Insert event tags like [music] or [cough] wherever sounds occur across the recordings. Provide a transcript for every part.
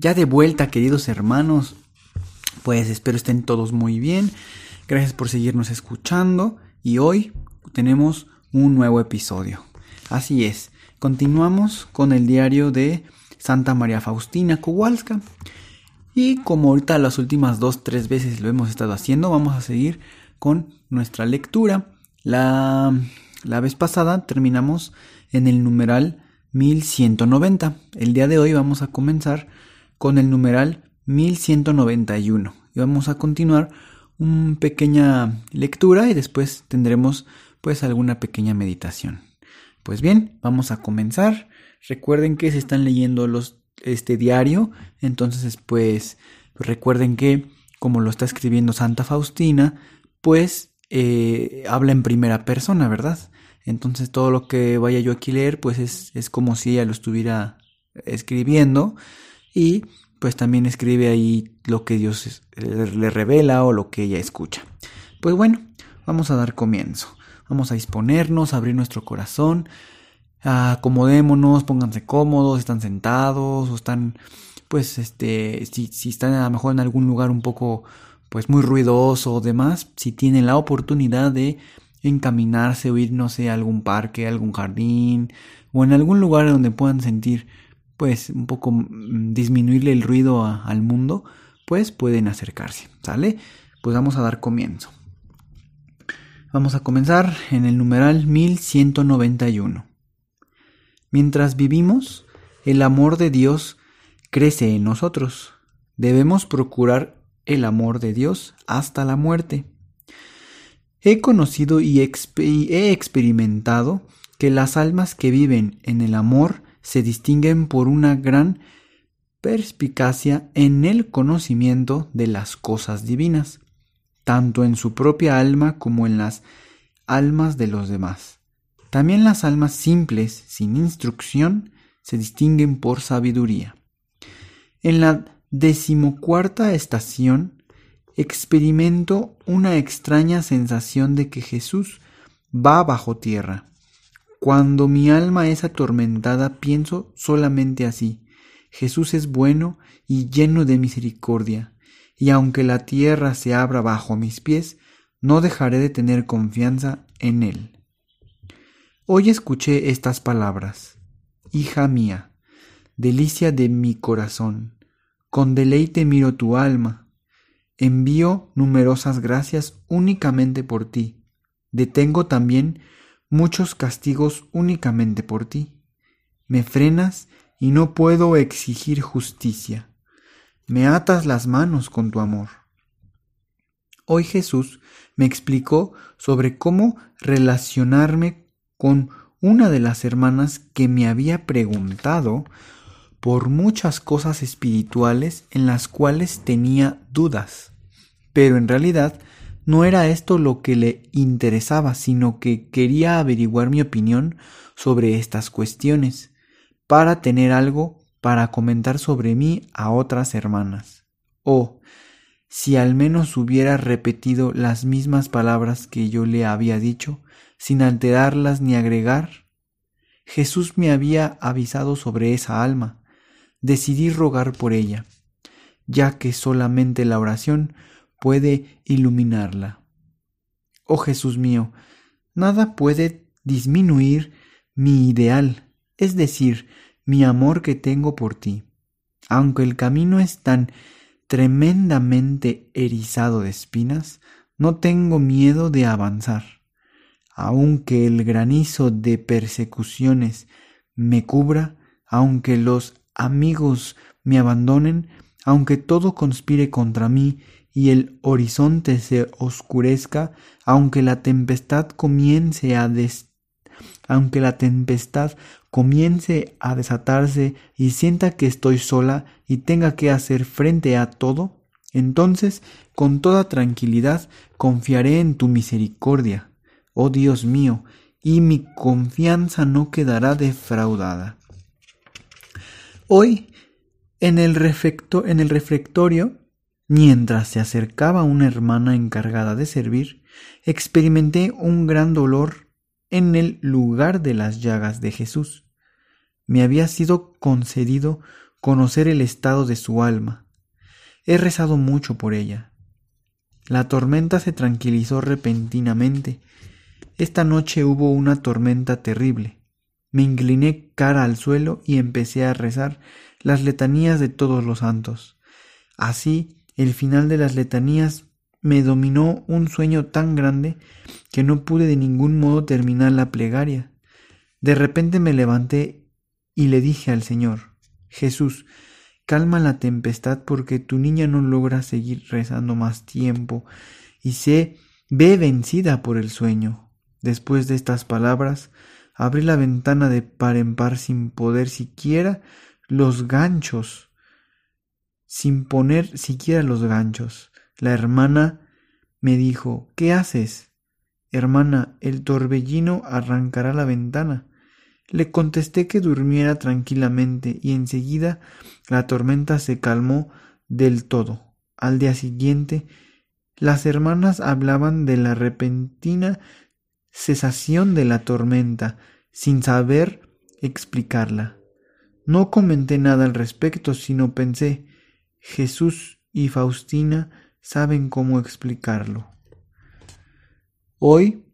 Ya de vuelta, queridos hermanos, pues espero estén todos muy bien. Gracias por seguirnos escuchando y hoy tenemos un nuevo episodio. Así es, continuamos con el diario de Santa María Faustina Kowalska. Y como ahorita las últimas dos, tres veces lo hemos estado haciendo, vamos a seguir con nuestra lectura. La, la vez pasada terminamos en el numeral 1190. El día de hoy vamos a comenzar con el numeral 1191. Y vamos a continuar una pequeña lectura y después tendremos pues alguna pequeña meditación. Pues bien, vamos a comenzar. Recuerden que se están leyendo los este diario, entonces pues recuerden que como lo está escribiendo Santa Faustina, pues eh, habla en primera persona, ¿verdad? Entonces todo lo que vaya yo aquí leer, pues es, es como si ella lo estuviera escribiendo y pues también escribe ahí lo que Dios le revela o lo que ella escucha. Pues bueno, vamos a dar comienzo. Vamos a disponernos, a abrir nuestro corazón, acomodémonos, pónganse cómodos, están sentados o están, pues, este, si, si están a lo mejor en algún lugar un poco, pues, muy ruidoso o demás, si tienen la oportunidad de encaminarse o ir, no sé, a algún parque, algún jardín o en algún lugar donde puedan sentir pues un poco mm, disminuirle el ruido al mundo, pues pueden acercarse, ¿sale? Pues vamos a dar comienzo. Vamos a comenzar en el numeral 1191. Mientras vivimos, el amor de Dios crece en nosotros. Debemos procurar el amor de Dios hasta la muerte. He conocido y he experimentado que las almas que viven en el amor se distinguen por una gran perspicacia en el conocimiento de las cosas divinas, tanto en su propia alma como en las almas de los demás. También las almas simples, sin instrucción, se distinguen por sabiduría. En la decimocuarta estación experimento una extraña sensación de que Jesús va bajo tierra, cuando mi alma es atormentada, pienso solamente así. Jesús es bueno y lleno de misericordia, y aunque la tierra se abra bajo mis pies, no dejaré de tener confianza en Él. Hoy escuché estas palabras. Hija mía, delicia de mi corazón, con deleite miro tu alma. Envío numerosas gracias únicamente por ti. Detengo también muchos castigos únicamente por ti. Me frenas y no puedo exigir justicia. Me atas las manos con tu amor. Hoy Jesús me explicó sobre cómo relacionarme con una de las hermanas que me había preguntado por muchas cosas espirituales en las cuales tenía dudas, pero en realidad no era esto lo que le interesaba, sino que quería averiguar mi opinión sobre estas cuestiones, para tener algo para comentar sobre mí a otras hermanas. Oh, si al menos hubiera repetido las mismas palabras que yo le había dicho, sin alterarlas ni agregar. Jesús me había avisado sobre esa alma. Decidí rogar por ella, ya que solamente la oración puede iluminarla. Oh Jesús mío, nada puede disminuir mi ideal, es decir, mi amor que tengo por ti. Aunque el camino es tan tremendamente erizado de espinas, no tengo miedo de avanzar. Aunque el granizo de persecuciones me cubra, aunque los amigos me abandonen, aunque todo conspire contra mí y el horizonte se oscurezca, aunque la tempestad comience a, aunque la tempestad comience a desatarse y sienta que estoy sola y tenga que hacer frente a todo, entonces con toda tranquilidad confiaré en tu misericordia, oh Dios mío, y mi confianza no quedará defraudada. Hoy, en el, en el refectorio, mientras se acercaba una hermana encargada de servir, experimenté un gran dolor en el lugar de las llagas de Jesús. Me había sido concedido conocer el estado de su alma. He rezado mucho por ella. La tormenta se tranquilizó repentinamente. Esta noche hubo una tormenta terrible. Me incliné cara al suelo y empecé a rezar las letanías de todos los santos. Así, el final de las letanías me dominó un sueño tan grande que no pude de ningún modo terminar la plegaria. De repente me levanté y le dije al Señor, Jesús, calma la tempestad porque tu niña no logra seguir rezando más tiempo y se ve vencida por el sueño. Después de estas palabras, abrí la ventana de par en par sin poder siquiera los ganchos, sin poner siquiera los ganchos. La hermana me dijo ¿Qué haces? Hermana, el torbellino arrancará la ventana. Le contesté que durmiera tranquilamente y enseguida la tormenta se calmó del todo. Al día siguiente, las hermanas hablaban de la repentina cesación de la tormenta, sin saber explicarla. No comenté nada al respecto, sino pensé, Jesús y Faustina saben cómo explicarlo. Hoy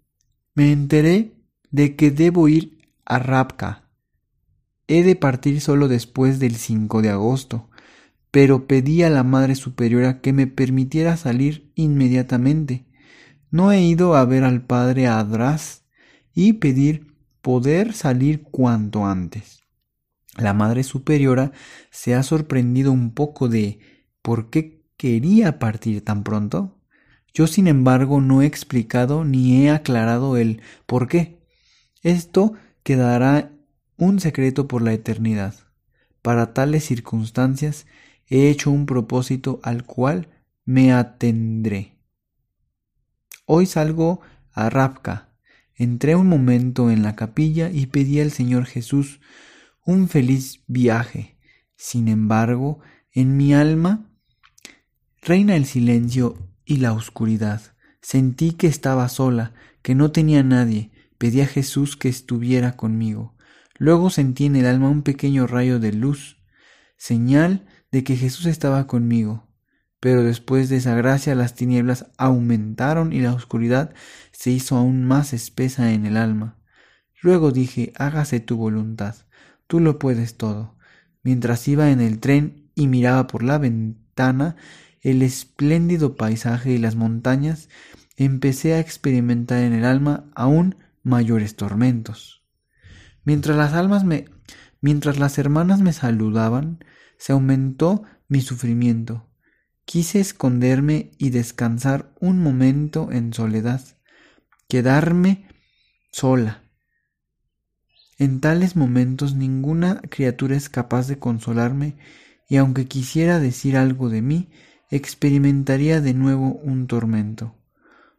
me enteré de que debo ir a Rapka. He de partir solo después del 5 de agosto, pero pedí a la Madre Superiora que me permitiera salir inmediatamente. No he ido a ver al Padre Adras y pedir poder salir cuanto antes. La Madre Superiora se ha sorprendido un poco de por qué quería partir tan pronto? Yo, sin embargo, no he explicado ni he aclarado el por qué. Esto quedará un secreto por la eternidad. Para tales circunstancias he hecho un propósito al cual me atendré. Hoy salgo a Rapka. Entré un momento en la capilla y pedí al Señor Jesús un feliz viaje. Sin embargo, en mi alma Reina el silencio y la oscuridad. Sentí que estaba sola, que no tenía nadie. Pedí a Jesús que estuviera conmigo. Luego sentí en el alma un pequeño rayo de luz, señal de que Jesús estaba conmigo. Pero después de esa gracia las tinieblas aumentaron y la oscuridad se hizo aún más espesa en el alma. Luego dije, hágase tu voluntad, tú lo puedes todo. Mientras iba en el tren y miraba por la ventana, el espléndido paisaje y las montañas, empecé a experimentar en el alma aún mayores tormentos. Mientras las almas me mientras las hermanas me saludaban, se aumentó mi sufrimiento. Quise esconderme y descansar un momento en soledad, quedarme sola. En tales momentos ninguna criatura es capaz de consolarme y aunque quisiera decir algo de mí, experimentaría de nuevo un tormento.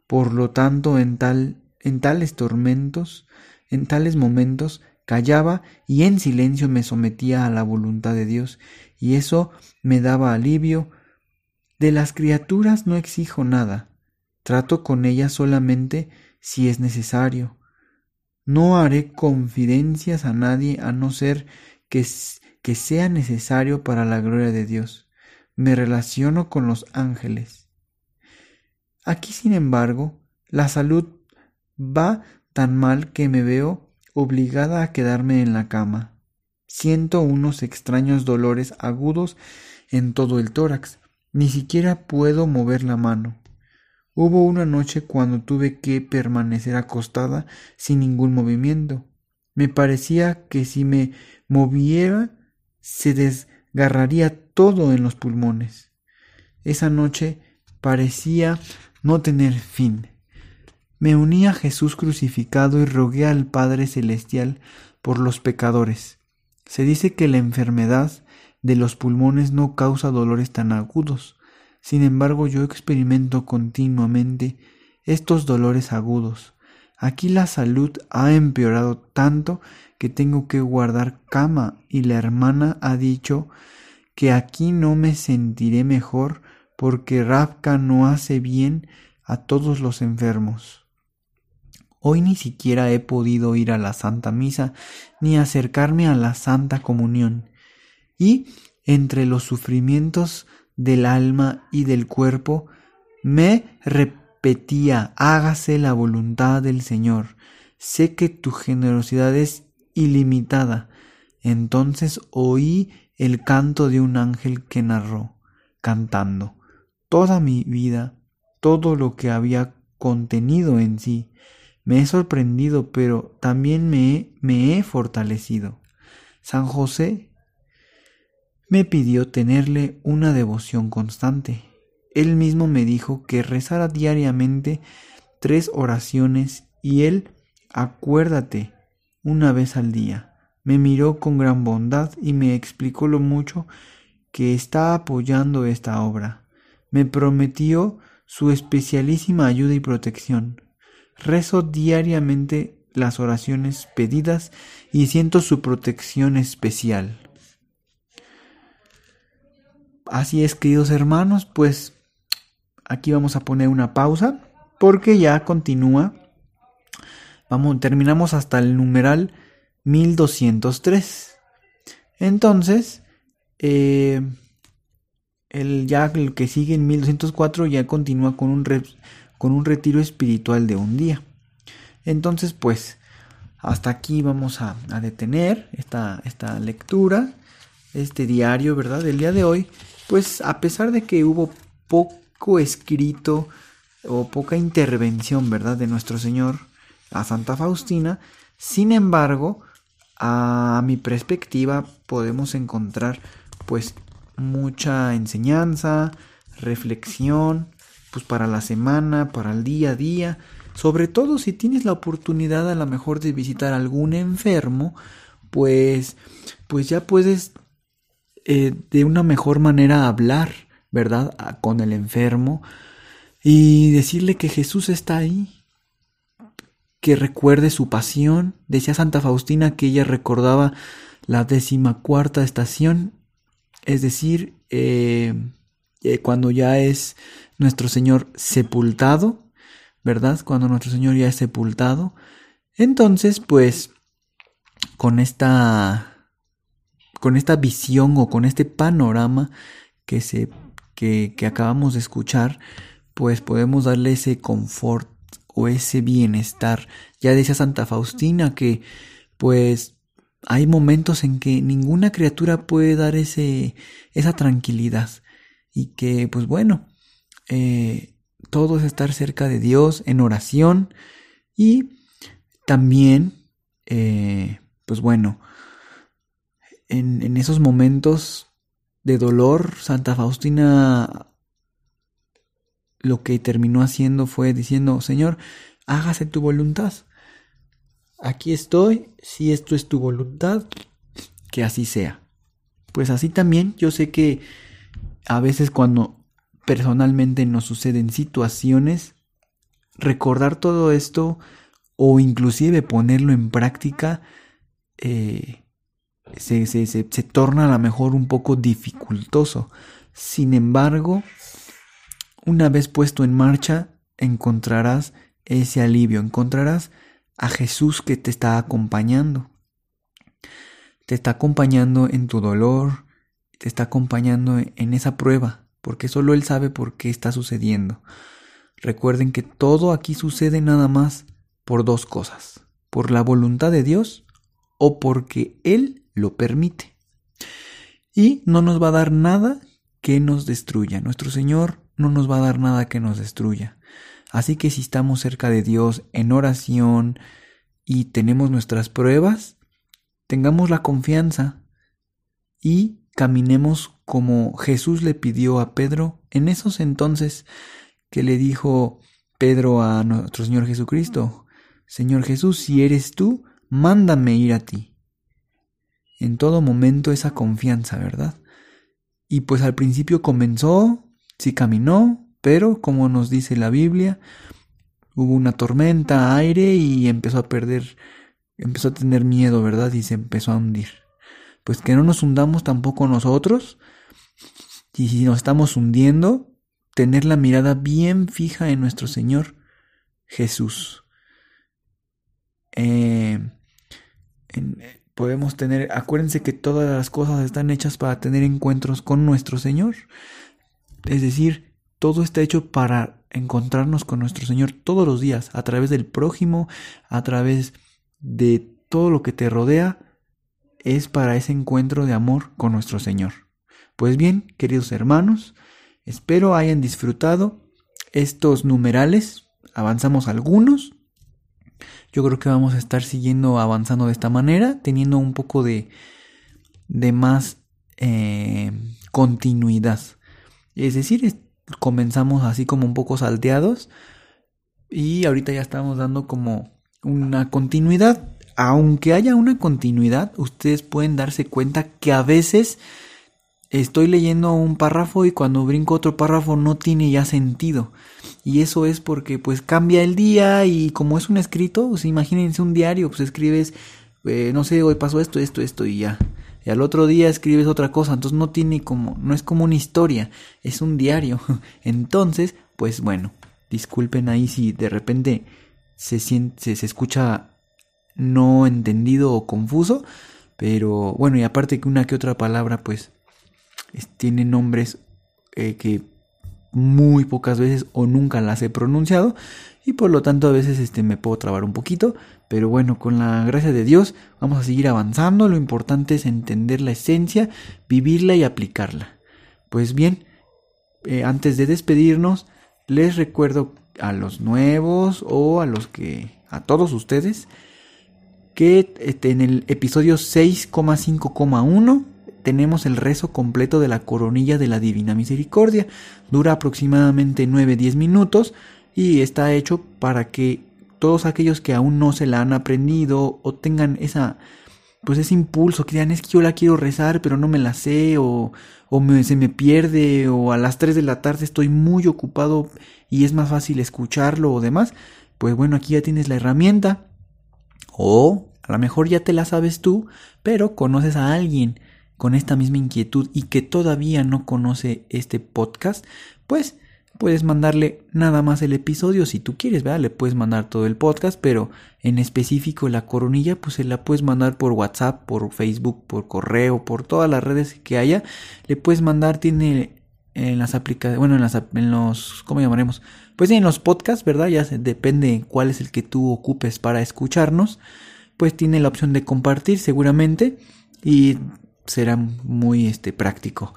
Por lo tanto, en, tal, en tales tormentos, en tales momentos, callaba y en silencio me sometía a la voluntad de Dios, y eso me daba alivio. De las criaturas no exijo nada, trato con ellas solamente si es necesario. No haré confidencias a nadie a no ser que, sea necesario para la gloria de Dios me relaciono con los ángeles. Aquí, sin embargo, la salud va tan mal que me veo obligada a quedarme en la cama. Siento unos extraños dolores agudos en todo el tórax. Ni siquiera puedo mover la mano. Hubo una noche cuando tuve que permanecer acostada sin ningún movimiento. Me parecía que si me moviera se desgarraría todo en los pulmones. Esa noche parecía no tener fin. me uní a Jesús crucificado y rogué al Padre Celestial por los pecadores. Se dice que la enfermedad de los pulmones no causa dolores tan agudos. Sin embargo, yo experimento continuamente estos dolores agudos. Aquí la salud ha empeorado tanto que tengo que guardar cama y la hermana ha dicho que aquí no me sentiré mejor porque Rabka no hace bien a todos los enfermos. Hoy ni siquiera he podido ir a la Santa Misa ni acercarme a la Santa Comunión. Y entre los sufrimientos del alma y del cuerpo me repetía hágase la voluntad del Señor. Sé que tu generosidad es ilimitada. Entonces oí el canto de un ángel que narró, cantando, toda mi vida, todo lo que había contenido en sí. Me he sorprendido, pero también me me he fortalecido. San José me pidió tenerle una devoción constante. Él mismo me dijo que rezara diariamente tres oraciones y él, acuérdate, una vez al día. Me miró con gran bondad y me explicó lo mucho que está apoyando esta obra. Me prometió su especialísima ayuda y protección. Rezo diariamente las oraciones pedidas y siento su protección especial. Así es, queridos hermanos, pues aquí vamos a poner una pausa porque ya continúa. Vamos, terminamos hasta el numeral 1203. Entonces, eh, el ya el que sigue en 1204 ya continúa con un, con un retiro espiritual de un día. Entonces, pues, hasta aquí vamos a, a detener esta, esta lectura, este diario, ¿verdad? Del día de hoy, pues a pesar de que hubo poco escrito o poca intervención, ¿verdad? De nuestro Señor a Santa Faustina, sin embargo, a mi perspectiva podemos encontrar pues mucha enseñanza, reflexión, pues para la semana, para el día a día, sobre todo si tienes la oportunidad a lo mejor de visitar algún enfermo, pues pues ya puedes eh, de una mejor manera hablar, ¿verdad? Con el enfermo y decirle que Jesús está ahí, que recuerde su pasión. Decía Santa Faustina que ella recordaba la decimacuarta estación, es decir, eh, eh, cuando ya es nuestro Señor sepultado, ¿verdad? Cuando nuestro Señor ya es sepultado. Entonces, pues, con esta, con esta visión o con este panorama que, se, que, acabamos de escuchar, pues podemos darle ese confort o ese bienestar. Ya decía Santa Faustina que pues hay momentos en que ninguna criatura puede dar ese, esa tranquilidad y que pues bueno, eh, todo es estar cerca de Dios en oración y también eh, pues bueno, en, esos momentos de dolor, Santa Faustina lo que terminó haciendo fue diciendo, Señor, hágase tu voluntad. Aquí estoy, si esto es tu voluntad, que así sea. Pues así también yo sé que a veces cuando personalmente nos suceden situaciones, recordar todo esto o inclusive ponerlo en práctica eh, se, se, se, se torna a lo mejor un poco dificultoso. Sin embargo, una vez puesto en marcha, encontrarás ese alivio, encontrarás a Jesús que te está acompañando. Te está acompañando en tu dolor, te está acompañando en esa prueba, porque solo Él sabe por qué está sucediendo. Recuerden que todo aquí sucede nada más por dos cosas, por la voluntad de Dios o porque Él lo permite. Y no nos va a dar nada que nos destruya. Nuestro Señor no nos va a dar nada que nos destruya. Así que si estamos cerca de Dios en oración y tenemos nuestras pruebas, tengamos la confianza y caminemos como Jesús le pidió a Pedro en esos entonces que le dijo, Pedro a nuestro Señor Jesucristo, Señor Jesús, si eres tú, mándame ir a ti. En todo momento esa confianza, ¿verdad? Y pues al principio comenzó, sí caminó, pero como nos dice la Biblia, hubo una tormenta, aire y empezó a perder, empezó a tener miedo, ¿verdad? Y se empezó a hundir. Pues que no nos hundamos tampoco nosotros. Y si nos estamos hundiendo, tener la mirada bien fija en nuestro Señor Jesús. Eh, podemos tener, acuérdense que todas las cosas están hechas para tener encuentros con nuestro Señor. Es decir, todo está hecho para encontrarnos con nuestro Señor todos los días, a través del prójimo, a través de todo lo que te rodea, es para ese encuentro de amor con nuestro Señor. Pues bien, queridos hermanos, espero hayan disfrutado estos numerales. Avanzamos algunos, yo creo que vamos a estar siguiendo avanzando de esta manera, teniendo un poco de, de más eh, continuidad. Es decir, comenzamos así como un poco salteados y ahorita ya estamos dando como una continuidad. Aunque haya una continuidad, ustedes pueden darse cuenta que a veces estoy leyendo un párrafo y cuando brinco otro párrafo no tiene ya sentido. Y eso es porque pues cambia el día y como es un escrito, imagínense un diario, pues escribes, eh, no sé, hoy pasó esto, esto, esto y ya. Y al otro día escribes otra cosa, entonces no tiene como, no es como una historia, es un diario. [laughs] Entonces, pues bueno, disculpen ahí si de repente se siente, se escucha no entendido o confuso, pero bueno, y aparte que una que otra palabra pues tiene nombres eh, que muy pocas veces o nunca las he pronunciado y por lo tanto a veces este, me puedo trabar un poquito, pero bueno, con la gracia de Dios vamos a seguir avanzando, lo importante es entender la esencia, vivirla y aplicarla. Pues bien, eh, antes de despedirnos, les recuerdo a los nuevos o a los que, a todos ustedes, que este, en el episodio 6,5,1 tenemos el rezo completo de la coronilla de la Divina Misericordia. Dura aproximadamente 9-10 minutos y está hecho para que todos aquellos que aún no se la han aprendido o tengan esa pues ese impulso que digan es que yo la quiero rezar pero no me la sé o, o se me pierde o a las 3 de la tarde estoy muy ocupado y es más fácil escucharlo o demás, pues bueno, aquí ya tienes la herramienta o a lo mejor ya te la sabes tú, pero conoces a alguien con esta misma inquietud y que todavía no conoce este podcast, pues puedes mandarle nada más el episodio si tú quieres, ¿verdad? Le puedes mandar todo el podcast, pero en específico la coronilla, pues se la puedes mandar por WhatsApp, por Facebook, por correo, por todas las redes que haya. Le puedes mandar, tiene en las aplicaciones, bueno, en, las, los, ¿cómo llamaremos? Pues en los podcasts, ¿verdad? Ya depende cuál es el que tú ocupes para escucharnos. Pues tiene la opción de compartir seguramente y será muy este, práctico.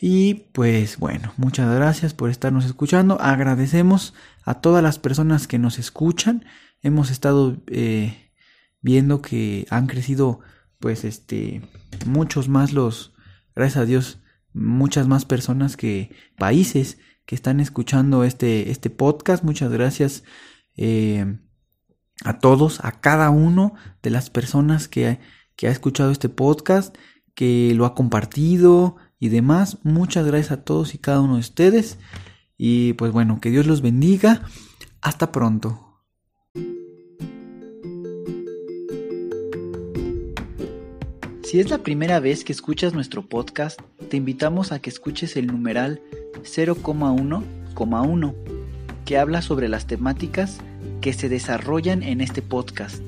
Y pues bueno, muchas gracias por estarnos escuchando. Agradecemos a todas las personas que nos escuchan. Hemos estado eh, viendo que han crecido pues este muchos más los gracias a Dios muchas más personas que países que están escuchando este este podcast muchas gracias eh, a todos a cada uno de las personas que que ha escuchado este podcast, que lo ha compartido y demás. Muchas gracias a todos y cada uno de ustedes. Y pues bueno, que Dios los bendiga. Hasta pronto. Si es la primera vez que escuchas nuestro podcast, te invitamos a que escuches el numeral 0,1,1, que habla sobre las temáticas que se desarrollan en este podcast